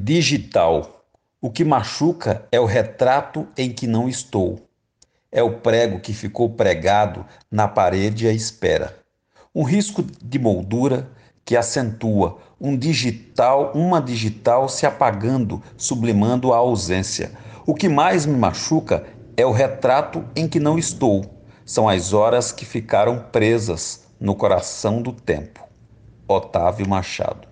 Digital. O que machuca é o retrato em que não estou. É o prego que ficou pregado na parede à espera. Um risco de moldura que acentua um digital, uma digital se apagando, sublimando a ausência. O que mais me machuca é o retrato em que não estou. São as horas que ficaram presas no coração do tempo. Otávio Machado